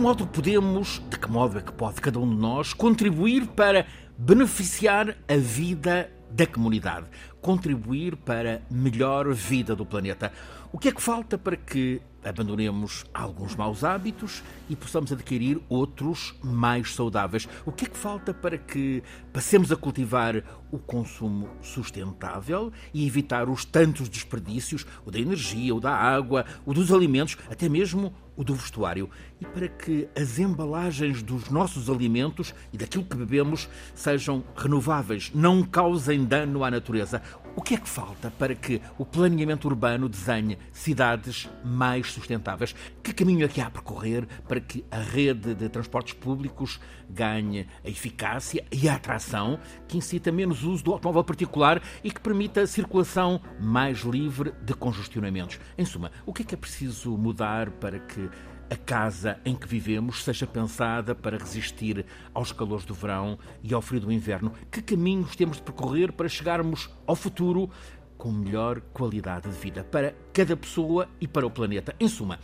Modo podemos, de que modo é que pode cada um de nós contribuir para beneficiar a vida da comunidade, contribuir para melhor vida do planeta? O que é que falta para que abandonemos alguns maus hábitos e possamos adquirir outros mais saudáveis. O que é que falta para que passemos a cultivar o consumo sustentável e evitar os tantos desperdícios, o da energia, o da água, o dos alimentos, até mesmo o do vestuário, e para que as embalagens dos nossos alimentos e daquilo que bebemos sejam renováveis, não causem dano à natureza. O que é que falta para que o planeamento urbano desenhe cidades mais sustentáveis? Que caminho é que há a percorrer para que a rede de transportes públicos ganhe a eficácia e a atração que incita menos uso do automóvel particular e que permita a circulação mais livre de congestionamentos? Em suma, o que é que é preciso mudar para que a casa em que vivemos seja pensada para resistir aos calores do verão e ao frio do inverno? Que caminhos temos de percorrer para chegarmos ao futuro com melhor qualidade de vida para cada pessoa e para o planeta? Em suma,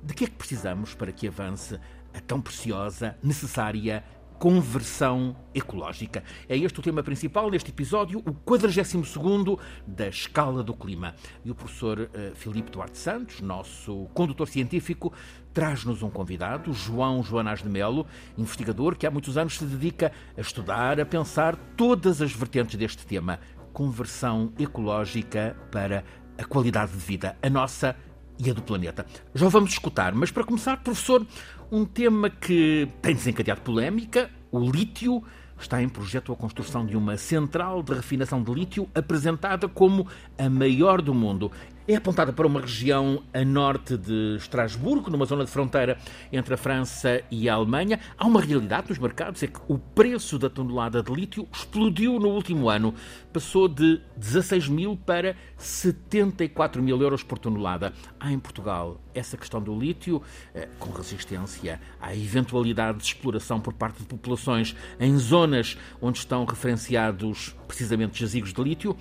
de que é que precisamos para que avance a tão preciosa, necessária conversão ecológica. É este o tema principal neste episódio, o 42 da Escala do Clima. E o professor uh, Filipe Duarte Santos, nosso condutor científico, traz-nos um convidado, João Joanás de Melo, investigador que há muitos anos se dedica a estudar, a pensar todas as vertentes deste tema. Conversão ecológica para a qualidade de vida, a nossa e a do planeta. Já vamos escutar, mas para começar, professor, um tema que tem desencadeado polémica, o lítio. Está em projeto a construção de uma central de refinação de lítio apresentada como a maior do mundo é apontada para uma região a norte de Estrasburgo, numa zona de fronteira entre a França e a Alemanha. Há uma realidade nos mercados, é que o preço da tonelada de lítio explodiu no último ano. Passou de 16 mil para 74 mil euros por tonelada. Há em Portugal essa questão do lítio, eh, com resistência à eventualidade de exploração por parte de populações em zonas onde estão referenciados precisamente jazigos de lítio.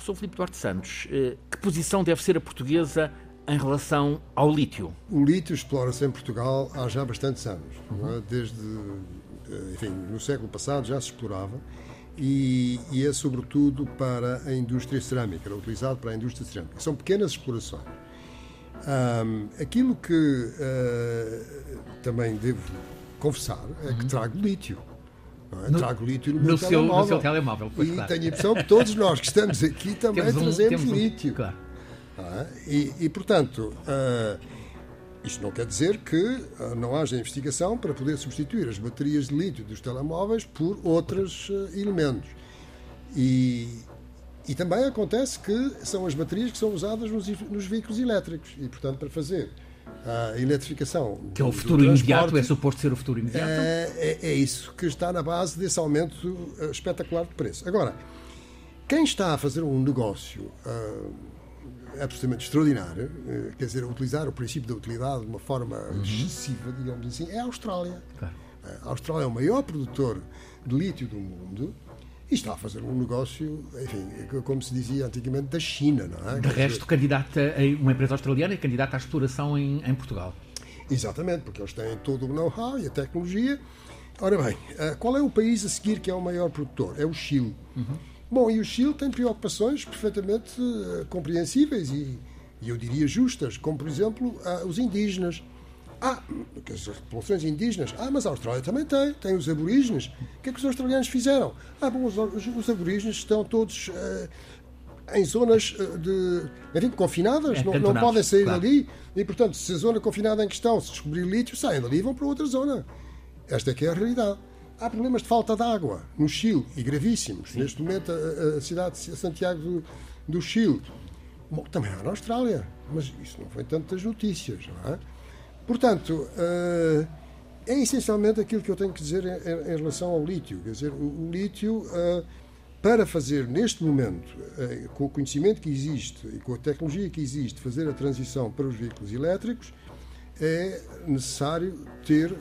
Professor Filipe Duarte Santos, eh, que posição deve ser a portuguesa em relação ao lítio? O lítio explora-se em Portugal há já bastantes anos. É? Desde, eh, enfim, no século passado já se explorava e, e, é sobretudo para a indústria cerâmica, era utilizado para a indústria cerâmica. São pequenas explorações. Um, aquilo que uh, também devo confessar é que uhum. trago lítio. É? No, Trago lítio no, no meu seu, telemóvel. No seu telemóvel e claro. tenho a impressão que todos nós que estamos aqui também temos um, trazemos lítio. Um, claro. Ah, e, e, portanto, uh, isto não quer dizer que uh, não haja investigação para poder substituir as baterias de lítio dos telemóveis por outros uh, elementos. E, e também acontece que são as baterias que são usadas nos, nos veículos elétricos. E, portanto, para fazer a eletrificação. Que é o futuro imediato, é suposto ser o futuro imediato? É, é, é, isso que está na base desse aumento eh, espetacular de preço. Agora, quem está a fazer um negócio uh, absolutamente extraordinário, uh, quer dizer, utilizar o princípio da utilidade de uma forma uhum. excessiva, digamos assim, é a Austrália. Claro. A Austrália é o maior produtor de lítio do mundo e está a fazer um negócio, enfim, como se dizia antigamente, da China, não é? De resto, candidata a uma empresa australiana é candidata à exploração em, em Portugal. Exatamente, porque eles têm todo o know-how e a tecnologia. Ora bem, eh, qual é o país a seguir que é o maior produtor? É o Chile. Uhum. Bom, e o Chile tem preocupações perfeitamente eh, compreensíveis e eu diria justas, como por exemplo os indígenas. Ah, as populações indígenas. Ah, mas a Austrália também tem. Tem os aborígenes. O que é que os australianos fizeram? Ah, bom, os, os aborígenes estão todos uh, em zonas eh, de, enfim, confinadas, é, não, não, podem sair claro. dali. E, portanto, se a zona confinada em questão se descobrir lítio, saem dali e vão para outra zona. Esta é que é a realidade. Há problemas de falta de água no Chile, e gravíssimos. Sim. Neste momento, a, a, cidade de Santiago do, do Chile. Bom, também há na Austrália, mas isso não foi tantas notícias, não é? Portanto, uh, é essencialmente aquilo que eu tenho que dizer em, em relação ao lítio. Quer dizer, o, o lítio, uh, para fazer neste momento, uh, com o conhecimento que existe e com a tecnologia que existe, fazer a transição para os veículos elétricos, é necessário ter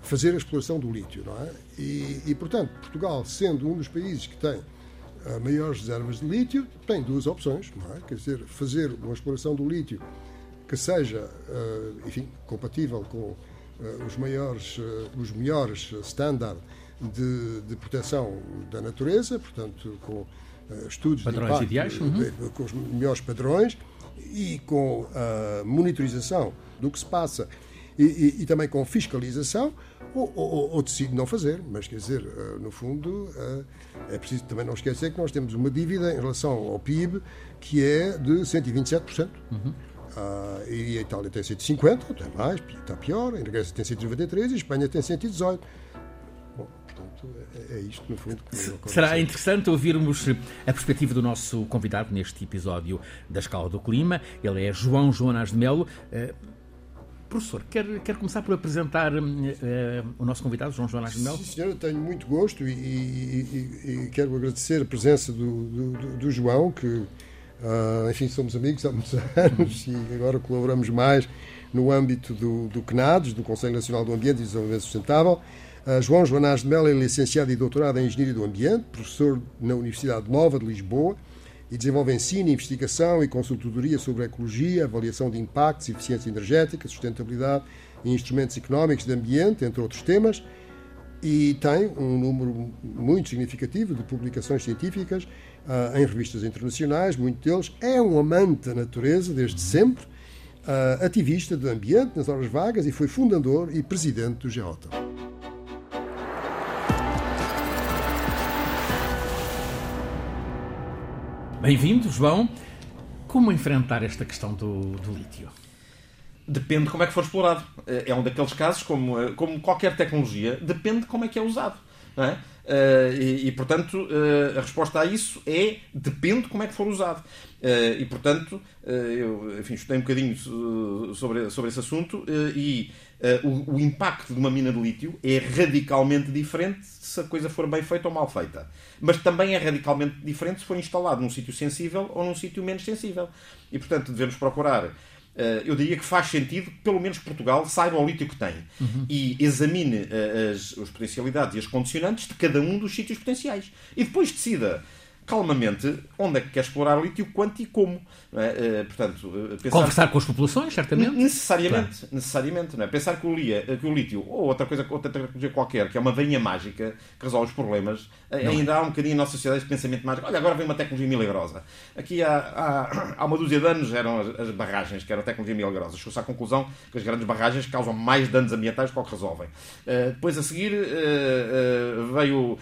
fazer a exploração do lítio, não é? E, e, portanto, Portugal, sendo um dos países que tem maiores reservas de lítio, tem duas opções, não é? Quer dizer, fazer uma exploração do lítio que seja, enfim, compatível com os maiores, os melhores standards de, de proteção da natureza, portanto, com estudos padrões de impacto, ideais, uhum. com os melhores padrões e com a monitorização do que se passa e, e, e também com fiscalização, ou, ou, ou, decide não fazer. Mas, quer dizer, eh, no fundo, eh, é preciso também não esquecer que nós temos uma dívida em relação ao PIB que é de 127%. Uhum. Uh, e a Itália tem 150, até mais, está pior. A Grécia tem 193 e a Espanha tem 118. Bom, portanto, é, é isto, no fundo, que Será interessante ouvirmos a perspectiva do nosso convidado neste episódio da Escala do Clima. Ele é João Jonas de Melo. Uh, Professor, quer, quer começar por apresentar uh, o nosso convidado, João João de Mel? Sim, senhor, tenho muito gosto e, e, e quero agradecer a presença do, do, do João, que, uh, enfim, somos amigos há muitos anos e agora colaboramos mais no âmbito do, do CNADES, do Conselho Nacional do Ambiente e Desenvolvimento Sustentável. Uh, João Joanás de Mel é licenciado e doutorado em Engenharia do Ambiente, professor na Universidade Nova de Lisboa, e desenvolve ensino, investigação e consultoria sobre ecologia, avaliação de impactos, eficiência energética, sustentabilidade e instrumentos económicos de ambiente, entre outros temas, e tem um número muito significativo de publicações científicas uh, em revistas internacionais, muito deles. É um amante da natureza desde sempre, uh, ativista do ambiente nas horas vagas e foi fundador e presidente do GEOTA. Bem-vindo, João. Como enfrentar esta questão do, do lítio? Depende de como é que for explorado. É um daqueles casos, como, como qualquer tecnologia, depende de como é que é usado. Não é? Uh, e, e, portanto, uh, a resposta a isso é depende de como é que for usado. Uh, e, portanto, eu enfim, estudei um bocadinho sobre, sobre esse assunto e o, o, impacto de uma mina de lítio é radicalmente diferente se a coisa for bem feita ou mal feita. Mas também é radicalmente diferente se for instalado num sítio sensível ou num sítio menos sensível. E, portanto, devemos procurar eu diria que faz sentido que, pelo menos, Portugal saiba o lítio que tem uhum. e examine uh, as, as potencialidades e as condicionantes de cada um dos sítios potenciais. E depois decida calmamente onde é que quer explorar o lítio, quanto e como. É? Uh, portanto, eh. Conversar com as populações, certamente. Necessariamente, claro. necessariamente. Não é? Pensar que o, lia, que o lítio, ou outra coisa, outra tecnologia qualquer, que é uma varinha mágica que resolve os problemas, eh, Não ainda é. há um bocadinho na nossa sociedade este pensamento mágico. Olha, agora vem uma tecnologia milagrosa. Aqui há, há, há uma dúzia de anos eram as, as barragens, que eram a tecnologia milagrosa. Chegou-se à conclusão que as grandes barragens causam mais danos ambientais do que resolvem. Uh, depois, a seguir, uh, veio,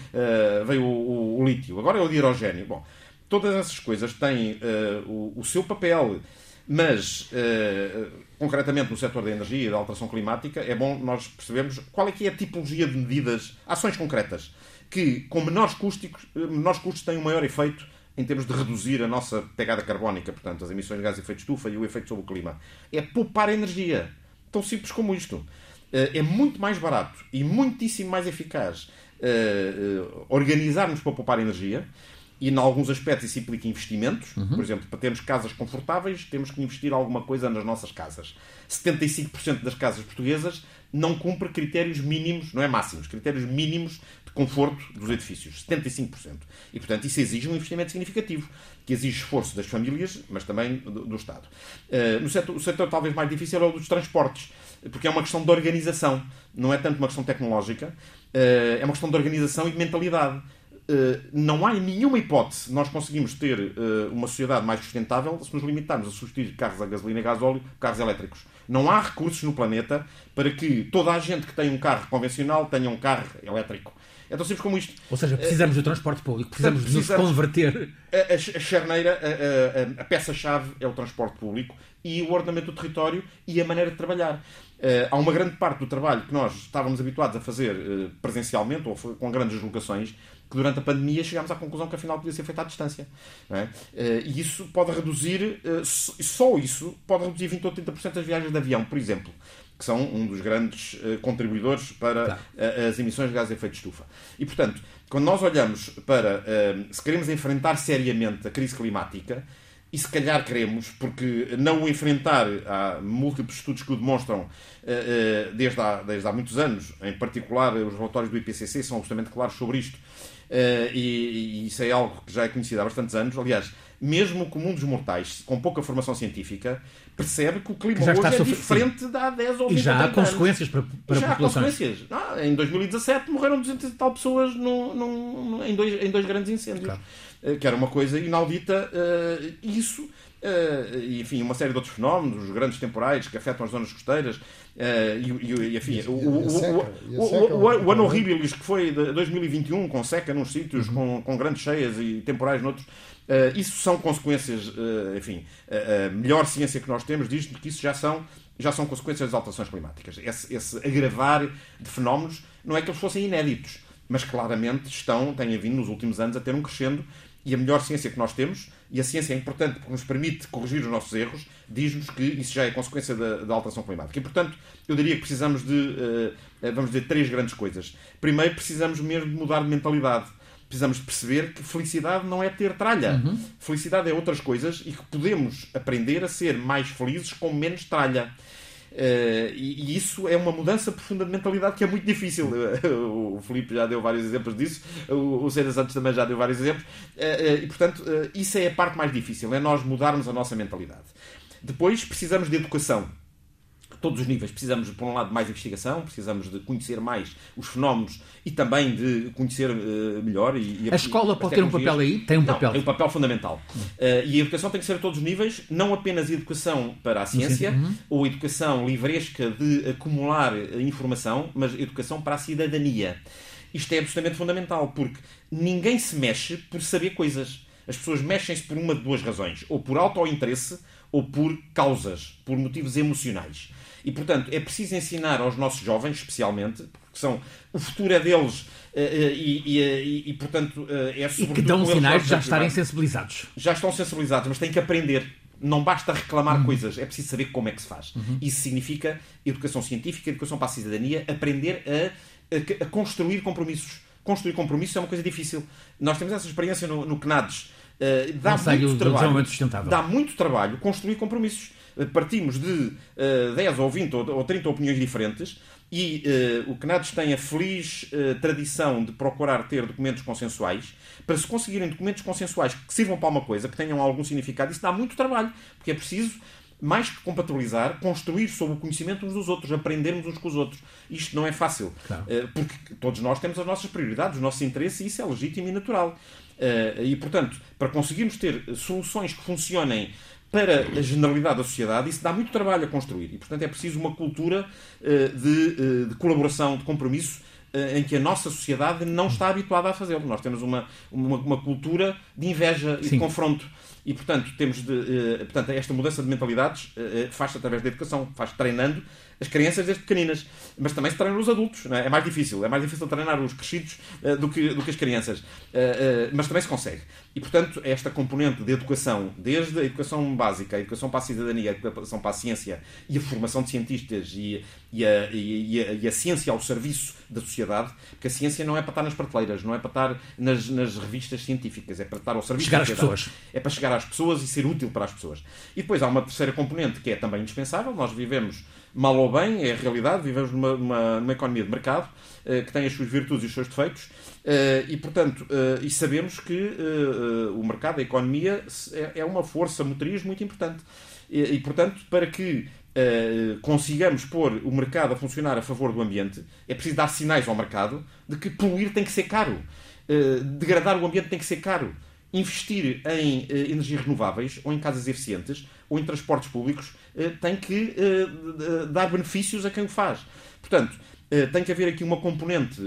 veio o, o, o lítio. Agora é o hidrogênio. Bom, todas essas coisas têm uh, o, o, seu papel, mas uh, concretamente no setor da energia e da alteração climática, é bom nós percebermos qual é que é a tipologia de medidas, ações concretas, que com menores custos, menores custos têm um maior efeito em termos de reduzir a nossa pegada carbónica, portanto, as emissões de gás de efeito de estufa e o efeito sobre o clima. É poupar energia. Tão simples como isto. Eh, é muito mais barato e muitíssimo mais eficaz organizarmos para poupar energia e, em alguns aspectos, isso implica investimentos. Uhum. Por exemplo, para termos casas confortáveis, temos que investir alguma coisa nas nossas casas. 75% das casas portuguesas não cumpre critérios mínimos, não é máximos, critérios mínimos de conforto dos edifícios. 75%. E, portanto, isso exige um investimento significativo, que exige esforço das famílias, mas também do, do Estado. Uh, no setor, o setor talvez mais difícil é o dos transportes, porque é uma questão de organização, não é tanto uma questão tecnológica, uh, é uma questão de organização e de mentalidade não há nenhuma hipótese nós conseguimos ter uh, uma sociedade mais sustentável se nos limitarmos a substituir carros a gasolina e gasóleo por carros elétricos. Não há recursos no planeta para que toda a gente que tem um carro convencional tenha um carro elétrico. É tão simples como isto. Ou seja, precisamos do transporte público, precisamos, precisamos de nos converter. A, a, a charneira, a, a peça-chave é o transporte público e o ordenamento do território e a maneira de trabalhar. Uh, há uma grande parte do trabalho que nós estávamos habituados a fazer uh, presencialmente ou com grandes deslocações que durante a pandemia chegámos à conclusão que afinal podia ser feita à distância. É? Eh, e isso pode reduzir, eh, só isso, pode reduzir 20 ou 30% das viagens de avião, por exemplo, que são um dos grandes eh, contribuidores para tá. as emissões de gases de efeito de estufa. E, portanto, quando nós olhamos para se queremos enfrentar seriamente a crise climática, e se calhar queremos, porque não o enfrentar, há múltiplos estudos que o demonstram eh, eh, desde há, desde há muitos anos, em particular os relatórios do IPCC são absolutamente claros sobre isto, eh, e, e isso é algo que já é conhecido há bastantes anos. Aliás, mesmo o comum dos mortais, com pouca formação científica, percebe que o clima Já hoje é sofrer- diferente de há 10 ou 20 E já há ou 30 anos. consequências para, para já há populações. consequências. Ah, em 2017 morreram 200 e tal pessoas num- num- em, dois, em dois grandes incêndios. Claro. Eh, Que era uma coisa inaudita. eh, Isso, eh, e, enfim, uma série de outros fenómenos, os grandes temporais que afetam as zonas costeiras, e, enfim, o, ano horríbilis que foi de 2021, com seca nos sítios, Uhum. com, grandes cheias e temporais noutros, eh, isso são consequências, eh, enfim, a, a melhor ciência que nós temos diz que isso já são, já são consequências das alterações climáticas. Esse, esse agravar de fenómenos não é que eles fossem inéditos, mas claramente estão, têm vindo nos últimos anos a ter um crescendo e a melhor ciência que nós temos, e a ciência é importante porque nos permite corrigir os nossos erros, diz-nos que isso já é consequência da, da alteração climática. E, portanto, eu diria que precisamos de, eh, vamos dizer, três grandes coisas. Primeiro, precisamos mesmo de mudar de mentalidade. Precisamos de perceber que felicidade não é ter tralha. Felicidade é outras coisas e que podemos aprender a ser mais felizes com menos tralha. Eh, e, isso é uma mudança profunda de mentalidade que é muito difícil. o Filipe já deu vários exemplos disso, o, o Cenas Santos também já deu vários exemplos, Eh, eh, e portanto, isso é a parte mais difícil, é nós mudarmos a nossa mentalidade. Depois precisamos de educação. Todos os níveis. Precisamos, por um lado, de mais investigação, precisamos de conhecer mais os fenómenos e também de conhecer eh, melhor. E, e A escola as pode ter um papel aí? Tem um Não, papel. tem um papel fundamental. Uh, e a educação tem que ser a todos os níveis, não apenas a educação para a ciência, Uhum. ou a educação livresca de acumular eh, informação, mas a educação para a cidadania. Isto é absolutamente fundamental, porque ninguém se mexe por saber coisas. As pessoas mexem-se por uma de duas razões, ou por auto-interesse, ou por causas, por motivos emocionais. E, portanto, é preciso ensinar aos nossos jovens, especialmente, porque são o futuro é deles, eh, eh, e, e, e, e, portanto, eh, é E sobretudo que dão sinais de já estarem sensibilizados. já estão sensibilizados, mas têm que aprender. Não basta reclamar coisas, é preciso saber como é que se faz. Isso significa educação científica, educação para a cidadania, aprender a, a- a construir compromissos. Construir compromissos é uma coisa difícil. Nós temos essa experiência no, no CNADES. Uh, dá Conselho muito trabalho. Dá muito trabalho construir compromissos. Uh, Partimos de uh, 10 ou 20 ou, ou 30 opiniões diferentes e uh, o CNADES tem a feliz uh, tradição de procurar ter documentos consensuais. Para se conseguirem documentos consensuais que sirvam para uma coisa, que tenham algum significado, isso dá muito trabalho, porque é preciso mais que compatibilizar, construir sobre o conhecimento uns dos outros, aprendermos uns com os outros. Isto não é fácil, Claro. Eh, porque todos nós temos as nossas prioridades, os nossos interesses, e isso é legítimo e natural. Eh, E, portanto, para conseguirmos ter soluções que funcionem para a generalidade da sociedade, isso dá muito trabalho a construir. E, portanto, é preciso uma cultura eh, de, eh, de colaboração, de compromisso, em que a nossa sociedade não está habituada a fazê-lo. Nós temos uma, uma, uma cultura de inveja e Sim. de confronto. E, portanto, temos de, portanto, esta mudança de mentalidades faz-se através da educação, faz treinando as crianças desde pequeninas. Mas também se treina os adultos. é? é mais difícil. É mais difícil treinar os crescidos eh, do, que, do que as crianças. Eh, eh, mas também se consegue. E, portanto, esta componente de educação, desde a educação básica, a educação para a cidadania, a educação para a ciência e a formação de cientistas e, e, a, e, a, e a ciência ao serviço da sociedade, porque a ciência não é para estar nas prateleiras, não é para estar nas, nas revistas científicas, é para estar ao serviço Chegar da às sociedade. pessoas. É para chegar às pessoas e ser útil para as pessoas. E depois há uma terceira componente que é também indispensável. Nós vivemos, mal ou bem, é a realidade, vivemos numa, numa, numa economia de mercado eh, que tem as suas virtudes e os seus defeitos. eh, e, portanto, eh, e sabemos que o mercado, a economia, é, é uma força motriz muito importante. E, e, portanto, para que consigamos pôr o mercado a funcionar a favor do ambiente, é preciso dar sinais ao mercado de que poluir tem que ser caro. Degradar o ambiente tem que ser caro. Investir em eh, energias renováveis, ou em casas eficientes, ou em transportes públicos, eh, tem que eh, dar benefícios a quem o faz. Portanto, tem que haver aqui uma componente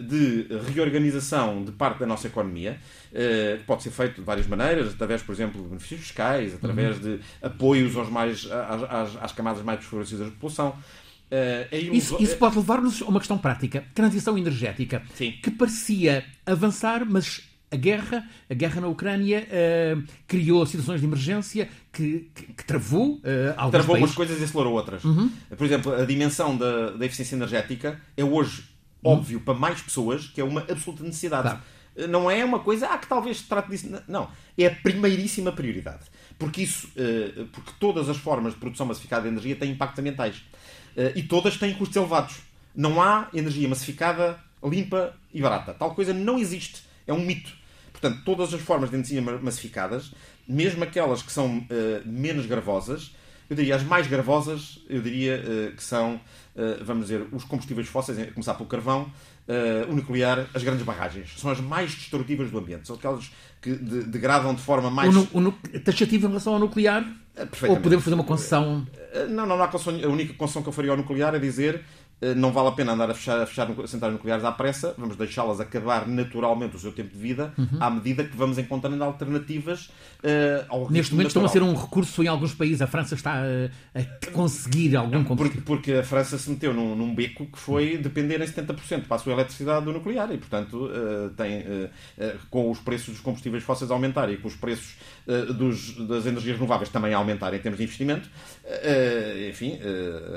de reorganização de parte da nossa economia, que pode ser feito de várias maneiras, através, por exemplo, de benefícios fiscais, através de apoios aos mais, às, às- camadas mais desfavorecidas da população. Ilusão- Isso, isso pode levar-nos a uma questão prática. Transição energética. Sim. Que parecia avançar, mas a guerra, a guerra na Ucrânia, eh, criou situações de emergência que, que- que travou eh, alguns travou umas coisas e acelerou outras. Uhum. Por exemplo, a dimensão da, da eficiência energética é hoje óbvio para mais pessoas que é uma absoluta necessidade. Claro. Não é uma coisa, ah, que talvez se trate disso. Não. É a primeiríssima prioridade. Porque isso, porque todas as formas de produção massificada de energia têm impactos ambientais. E todas têm custos elevados. Não há energia massificada limpa e barata. Tal coisa não existe. É um mito. Portanto, todas as formas de energia massificadas, mesmo aquelas que são uh, menos gravosas, eu diria as mais gravosas, eu diria uh, que são, uh, vamos dizer, os combustíveis fósseis, a começar pelo carvão, o nuclear, as grandes barragens. São as mais destrutivas do ambiente. São aquelas que de, degradam de forma mais. O, o, taxativo em relação ao nuclear? Ou podemos fazer uma concessão? Não, não, não há concessão. A única concessão que eu faria ao nuclear é dizer não vale a pena andar a fechar, a fechar centrais nucleares à pressa, vamos deixá-las acabar naturalmente o seu tempo de vida, uhum. à medida que vamos encontrando alternativas uh, ao Neste momento natural. estão a ser um recurso em alguns países, a França está a, a conseguir algum. Porque, porque, a França se meteu num, num, beco que foi depender em 70% para a sua eletricidade do nuclear e, portanto, uh, tem, uh, com os preços dos combustíveis fósseis aumentarem e com os preços dos, das energias renováveis também aumentarem em termos de investimento, enfim,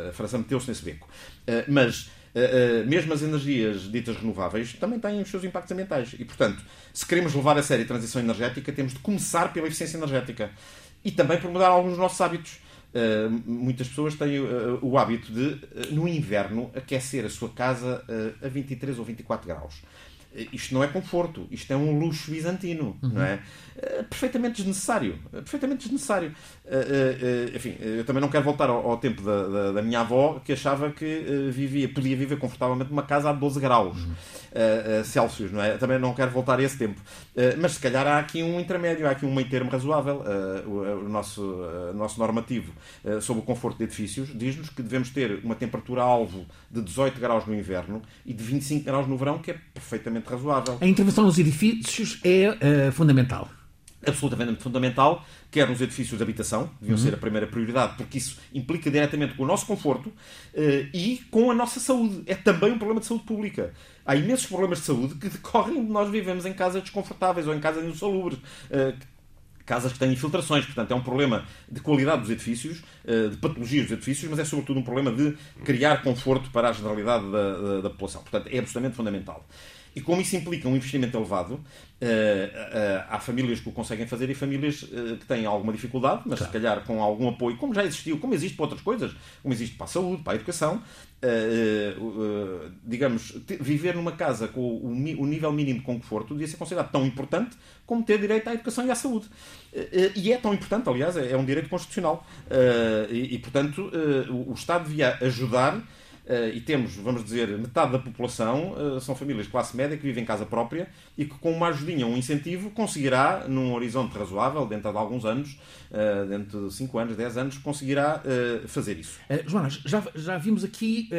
a França meteu-se nesse beco. Eh, mas Uh, uh, mesmo as energias ditas renováveis também têm os seus impactos ambientais. E, portanto, se queremos levar a sério a transição energética, temos de começar pela eficiência energética. E também por mudar alguns dos nossos hábitos. Uh, muitas pessoas têm o hábito de, no inverno, aquecer a sua casa a 23 ou 24 graus. Isto não é conforto, isto é um luxo bizantino, uhum. não é? Uh, perfeitamente desnecessário. Uh, perfeitamente desnecessário. Uh, enfim, eu também não quero voltar ao, ao tempo da, da, da, minha avó que achava que vivia, podia viver confortavelmente numa casa a 12 graus uhum. Celsius, não é? Também não quero voltar a esse tempo. mas se calhar há aqui um intermédio, há aqui um meio termo razoável. O, o, nosso, nosso normativo sobre o conforto de edifícios diz-nos que devemos ter uma temperatura-alvo de 18 graus no inverno e de 25 graus no verão, que é perfeitamente razoável. A intervenção nos edifícios é uh, fundamental. Absolutamente fundamental, quer nos edifícios de habitação, deviam uhum. ser a primeira prioridade, porque isso implica diretamente com o nosso conforto uh, e com a nossa saúde. É também um problema de saúde pública. Há imensos problemas de saúde que decorrem de nós vivemos em casas desconfortáveis ou em casas insalubres. Uh, casas que têm infiltrações. Portanto, é um problema de qualidade dos edifícios, de patologias dos edifícios, mas é sobretudo um problema de criar conforto para a generalidade da, da, da população. Portanto, é absolutamente fundamental. E como isso implica um investimento elevado, uh, uh, há famílias que o conseguem fazer e famílias uh, que têm alguma dificuldade, mas claro. se calhar com algum apoio, como já existiu, como existe para outras coisas, como existe para a saúde, para a educação, digamos, viver numa casa com o, o, nível mínimo de conforto devia ser considerado tão importante como ter direito à educação e à saúde. e é tão importante, aliás, é, é um direito constitucional. E, e, portanto, o, Estado devia ajudar e temos, vamos dizer, metade da população uh, são famílias de classe média que vivem em casa própria e que com uma ajudinha, um incentivo, conseguirá, num horizonte razoável, dentro de alguns anos, uh, dentro de 5 anos, 10 anos, conseguirá fazer isso. Joana, já, já vimos aqui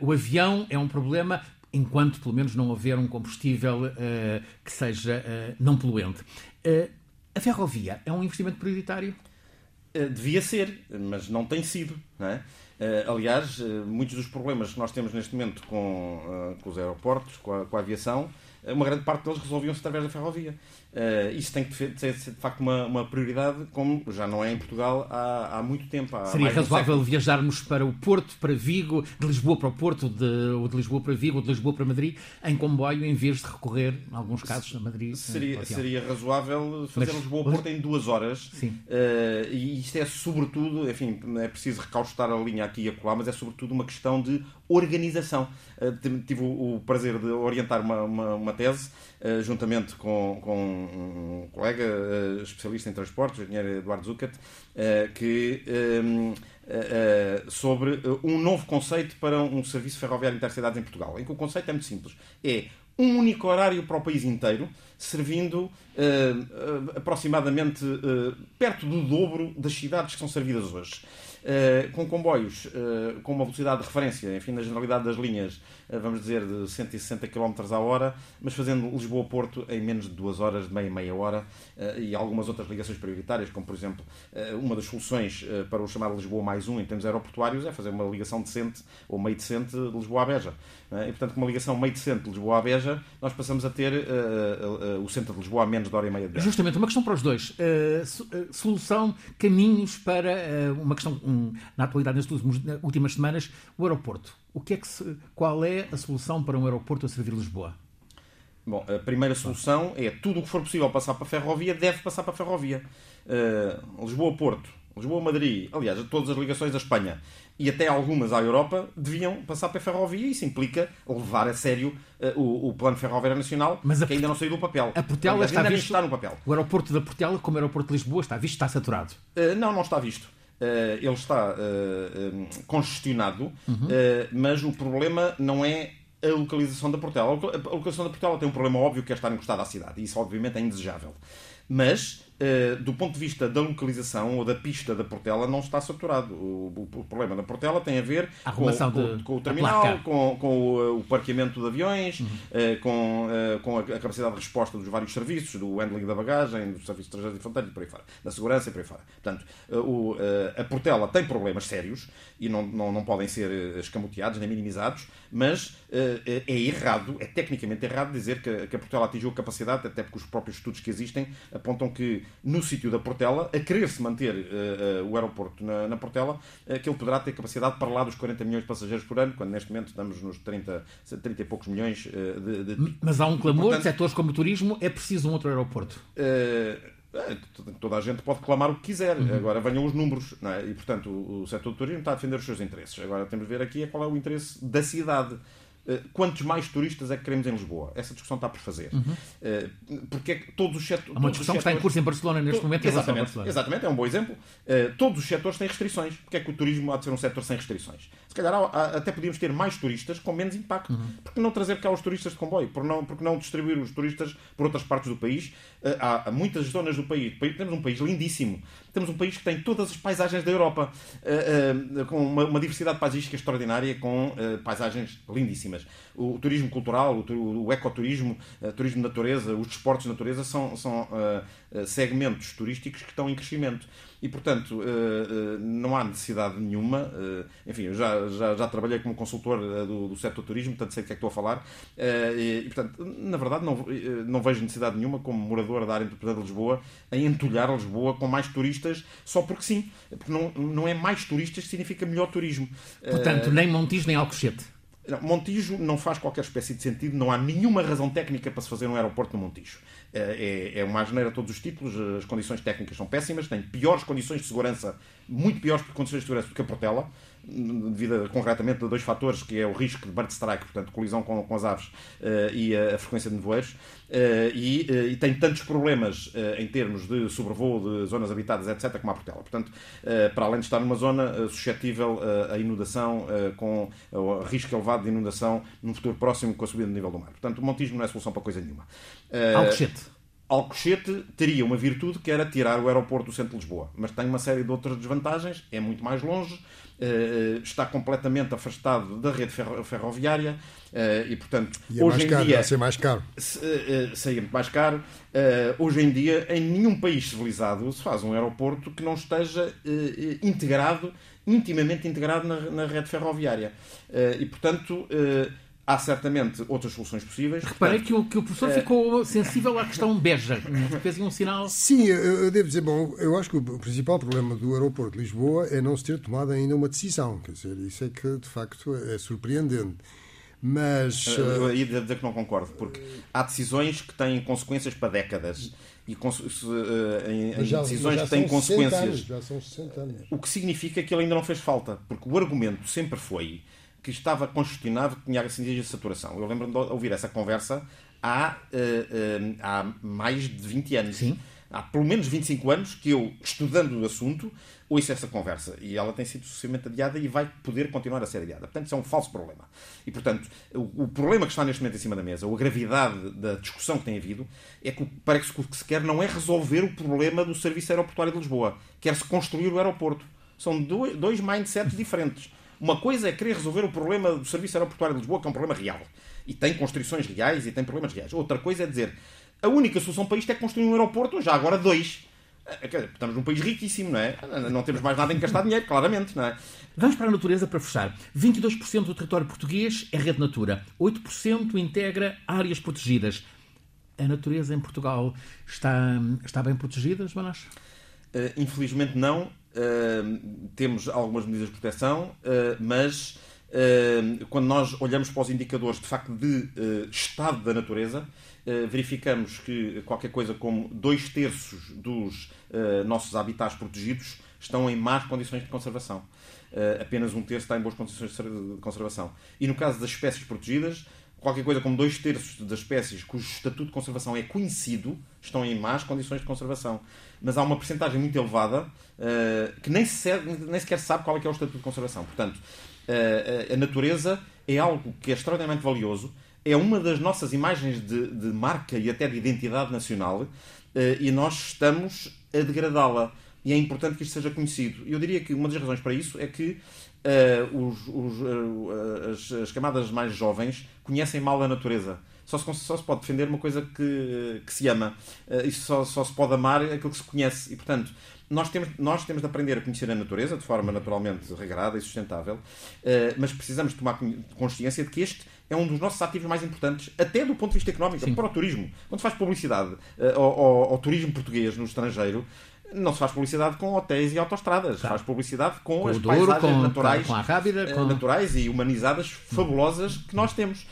o avião é um problema enquanto pelo menos não houver um combustível que seja não poluente. a ferrovia é um investimento prioritário? devia ser, mas não tem sido. Não é? Uh, aliás, uh, muitos dos problemas que nós temos neste momento com, uh, com os aeroportos, com a, com a aviação, uma grande parte deles resolviam-se através da ferrovia. Uh, isso tem que ser, de facto uma, uma, prioridade, como já não é em Portugal há, há muito tempo. Há Seria razoável viajarmos para o Porto, para Vigo, de Lisboa para o Porto, de, ou de Lisboa para Vigo, ou de Lisboa para Madrid, em comboio, em vez de recorrer, em alguns casos, a Madrid. Seria, seria razoável fazer Mas, Lisboa Porto em duas horas. Sim. Uh, e isto é sobretudo, enfim, é preciso recaustar a linha aqui e acolá, mas é sobretudo uma questão de organização. Uh, tive o, o, prazer de orientar uma, uma, uma tese, juntamente com, com um colega uh, especialista em transportes, o engenheiro Eduardo Zucat, uh, que um, uh, eh, sobre um novo conceito para um serviço ferroviário intercidades em Portugal, em que o conceito é muito simples. É um único horário para o país inteiro, servindo aproximadamente perto do dobro das cidades que são servidas hoje. Uh, com comboios uh, com uma velocidade de referência, enfim, na generalidade das linhas, uh, vamos dizer, de 160 km a hora, mas fazendo Lisboa-Porto em menos de duas horas, de meia meia hora, e algumas outras ligações prioritárias, como por exemplo, uma das soluções para o chamado Lisboa mais um em termos aeroportuários é fazer uma ligação decente ou meio decente de Lisboa a Beja. É? E portanto, com uma ligação meio decente de Lisboa a Beja, nós passamos a ter o centro de Lisboa a menos de hora e meia de Beja. Justamente, uma questão para os dois. solução, caminhos para uma questão um, na atualidade, nestas últimas semanas, o aeroporto. O que é que se, qual é a solução para um aeroporto a servir Lisboa? Bom, a primeira solução é tudo o que for possível passar para a ferrovia deve passar para a ferrovia. Uh, Lisboa-Porto, Lisboa-Madrid, aliás, todas as ligações à Espanha e até algumas à Europa deviam passar para a ferrovia e isso implica levar a sério uh, o, o, plano ferroviário nacional Mas que ainda não saiu do papel. A Portela está, ainda visto... está no papel. O aeroporto da Portela, como o aeroporto de Lisboa, está visto, está saturado? Uh, não, não está visto. Uh, ele está congestionado, uhum. mas o problema não é a localização da Portela. A localização da Portela tem um problema óbvio que é estar encostada à cidade e isso obviamente é indesejável. Mas do ponto de vista da localização ou da pista da Portela, não está saturado. O, o, problema da Portela tem a ver a com, com, com, o terminal, com, com o, o, parqueamento de aviões, uhum. uh, com, com a, a, capacidade de resposta dos vários serviços, do handling da bagagem, do serviço de e fronteiras e por aí fora, da segurança e por aí fora. Portanto, o, a Portela tem problemas sérios e não, não, não podem ser escamoteados nem minimizados, mas é errado, é tecnicamente errado dizer que, que a Portela atingiu a capacidade, até porque os próprios estudos que existem apontam que no sítio da Portela, a querer-se manter uh, uh, o aeroporto na, na Portela, uh, que ele poderá ter capacidade para lá dos 40 milhões de passageiros por ano, quando neste momento estamos nos 30, 30 e poucos milhões de, de... Mas há um clamor Portanto, de setores como o turismo, é preciso um outro aeroporto. Toda a gente pode clamar o que quiser. Uhum. Agora venham os números. É? E, portanto, o, o setor do turismo está a defender os seus interesses. Agora temos de ver aqui qual é o interesse da cidade. Eh, quantos mais turistas é que queremos em Lisboa? Essa discussão está por fazer. Uhum. Eh, porque é que todos os setores. Há uma discussão que está em curso em Barcelona neste momento. Exatamente, exatamente, é um bom exemplo. Eh, todos os setores têm restrições. Porque é que o turismo há de ser um setor sem restrições? Se calhar até podíamos ter mais turistas com menos impacto. Uhum. Porque não trazer cá os turistas de comboio? Porque não, porque não distribuir os turistas por outras partes do país? Há muitas zonas do país. Temos um país lindíssimo. Temos um país que tem todas as paisagens da Europa, com uma diversidade paisística extraordinária, com paisagens lindíssimas. O turismo cultural, o, o ecoturismo, o turismo de natureza, os desportos de natureza são, são uh, segmentos turísticos que estão em crescimento. E, portanto, uh, uh, não há necessidade nenhuma. enfim, eu já, já, já trabalhei como consultor do, do setor turismo, portanto sei do que é que estou a falar. E, portanto, na verdade, não, não vejo necessidade nenhuma, como morador da área metropolitana de Lisboa, em entulhar Lisboa com mais turistas só porque sim. Porque não, não é mais turistas que significa melhor turismo. Portanto, nem Montijo nem Alcochete. Montijo não faz qualquer espécie de sentido, não há nenhuma razão técnica para se fazer um aeroporto no Montijo. É, é, é uma asneira todos os títulos, as condições técnicas são péssimas, tem piores condições de segurança, muito piores condições de segurança do que a Portela devido concretamente a dois fatores, que é o risco de bird strike, portanto, colisão com, com as aves, uh, e a, a, frequência de nevoeiros, uh, e, uh, e, tem tantos problemas em termos de sobrevoo de zonas habitadas, etc., como a Portela. Portanto, para além de estar numa zona suscetível à inundação, com risco elevado de inundação num futuro próximo com a subida do nível do mar. Portanto, o montismo não é solução para coisa nenhuma. Alcochete. Alcochete teria uma virtude que era tirar o aeroporto do centro de Lisboa, mas tem uma série de outras desvantagens, é muito mais longe, está completamente afastado da rede ferroviária eh, e, portanto, e é hoje em caro, dia. Vai ser mais caro. Eh, muito mais caro. Hoje em dia, em nenhum país civilizado se faz um aeroporto que não esteja integrado, intimamente integrado na, na rede ferroviária. E, portanto Há certamente outras soluções possíveis. Reparei Portanto, que, o, que o professor é... ficou sensível à questão beja. Fez um sinal. Sim, eu, eu, devo dizer, bom, eu acho que o principal problema do aeroporto de Lisboa é não se ter tomado ainda uma decisão. Quer dizer, isso é que, de facto, é surpreendente. Mas. Eu aí devo dizer que não concordo, porque há decisões que têm consequências para décadas e em, já, decisões que têm consequências. Anos, já são 60 anos. O que significa que ele ainda não fez falta, porque o argumento sempre foi que estava congestionado, que tinha síndrome de saturação. Eu lembro-me de ouvir essa conversa há, uh, uh, há mais de 20 anos. Sim. Há pelo menos 25 anos que eu, estudando o assunto, ouço essa conversa. E ela tem sido sucessivamente adiada e vai poder continuar a ser adiada. Portanto, isso é um falso problema. E, portanto, o, o problema que está neste momento em cima da mesa, ou a gravidade da discussão que tem havido, é que parece que o que se quer não é resolver o problema do Serviço Aeroportuário de Lisboa. Quer-se construir o aeroporto. São dois mindsets diferentes. Uma coisa é querer resolver o problema do Serviço Aeroportuário de Lisboa, que é um problema real. E tem constrições reais e tem problemas reais. Outra coisa é dizer a única solução para isto é construir um aeroporto, já agora dois. Eh, estamos num país riquíssimo, não é? Não temos mais nada em gastar dinheiro, claramente, não é? Vamos para a natureza para fechar. 22% do território português é rede natura. 8% integra áreas protegidas. A natureza em Portugal está, está bem protegida, Joanas? Uh, infelizmente não. Temos algumas medidas de proteção, uh, mas quando nós olhamos para os indicadores de facto de estado da natureza, verificamos que qualquer coisa como dois terços dos nossos habitats protegidos estão em más condições de conservação. apenas um terço está em boas condições de conservação. E no caso das espécies protegidas, qualquer coisa como dois terços das espécies cujo estatuto de conservação é conhecido estão em más condições de conservação. Mas há uma percentagem muito elevada uh, que nem sequer, nem sequer sabe qual é, é o estatuto de conservação. Portanto, uh, a natureza é algo que é extraordinariamente valioso, é uma das nossas imagens de, de marca e até de identidade nacional uh, e nós estamos a degradá-la. E é importante que isto seja conhecido. Eu diria que uma das razões para isso é que uh, os, os, uh, as, as, camadas mais jovens conhecem mal a natureza. Só se, só se pode defender uma coisa que, que se ama. Uh, isso só, só se pode amar aquilo que se conhece. E, portanto, nós temos, nós temos de aprender a conhecer a natureza de forma naturalmente regrada e sustentável, mas precisamos tomar consciência de que este é um dos nossos ativos mais importantes, até do ponto de vista económico, Sim. para o turismo. Quando faz publicidade ao, ao, ao, turismo português no estrangeiro, não se faz publicidade com hotéis e autostradas, tá. faz publicidade com, com as Douro, paisagens com, naturais, com Rábida, eh, com... naturais e humanizadas fabulosas que nós temos.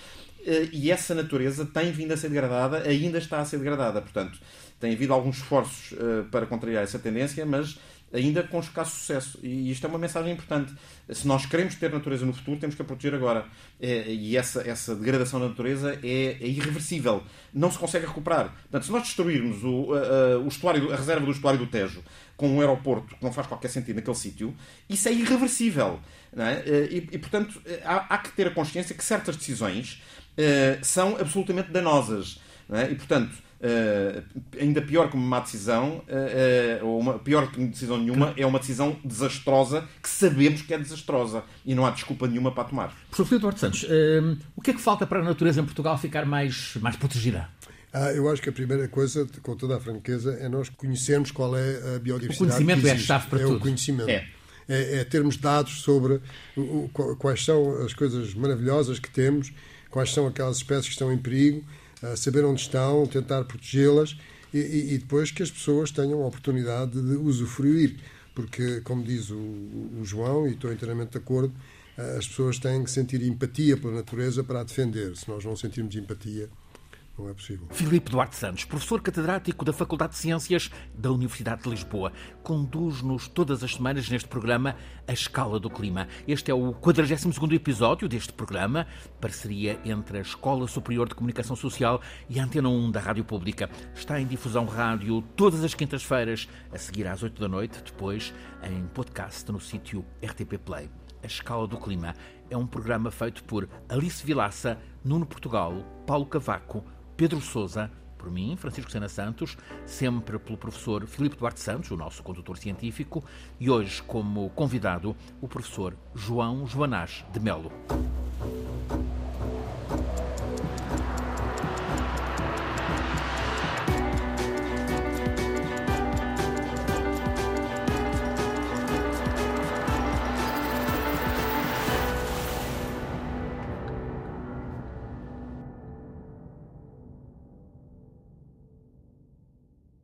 Eh, e essa natureza tem vindo a ser degradada, ainda está a ser degradada. Portanto, tem havido alguns esforços uh, para contrariar essa tendência, mas ainda com escasso sucesso. E isto é uma mensagem importante. Se nós queremos ter natureza no futuro, temos que a proteger agora. É, e essa, essa degradação da natureza é, é, irreversível. Não se consegue recuperar. Portanto, se nós destruirmos o, a, o estuário, a reserva do estuário do Tejo com um aeroporto que não faz qualquer sentido naquele sítio, isso é irreversível. É? E, e, portanto, há, há, que ter a consciência que certas decisões uh, são absolutamente danosas. É? E, portanto, Uh, ainda pior que uma má decisão, uh, uh, ou uma, pior que decisão nenhuma, é uma decisão desastrosa que sabemos que é desastrosa e não há desculpa nenhuma para tomar. Professor Filipe Duarte Santos, o que é que falta para a natureza em Portugal ficar mais, mais protegida? Ah, eu acho que a primeira coisa, com toda a franqueza, é nós conhecermos qual é a biodiversidade. O conhecimento é a chave para é tudo. O conhecimento. É. É, é termos dados sobre o, o, quais são as coisas maravilhosas que temos, quais são aquelas espécies que estão em perigo saber onde estão, tentar protegê-las e, e, depois que as pessoas tenham a oportunidade de usufruir. Porque, como diz o, o João, e estou inteiramente de acordo, as pessoas têm que sentir empatia pela natureza para a defender. Se nós não sentirmos empatia, não é possível. Filipe Duarte Santos, professor catedrático da Faculdade de Ciências da Universidade de Lisboa, conduz-nos todas as semanas neste programa A Escala do Clima. Este é o 42º episódio deste programa, parceria entre a Escola Superior de Comunicação Social e a Antena 1 da Rádio Pública. Está em difusão rádio todas as quintas-feiras, a seguir às 8 da noite, depois em podcast no sítio RTP Play. A Escala do Clima é um programa feito por Alice Vilaça, Nuno Portugal, Paulo Cavaco, Pedro Souza, por mim, Francisco Sena Santos, sempre pelo professor Filipe Duarte Santos, o nosso condutor científico, e hoje como convidado o professor João Joanás de Melo.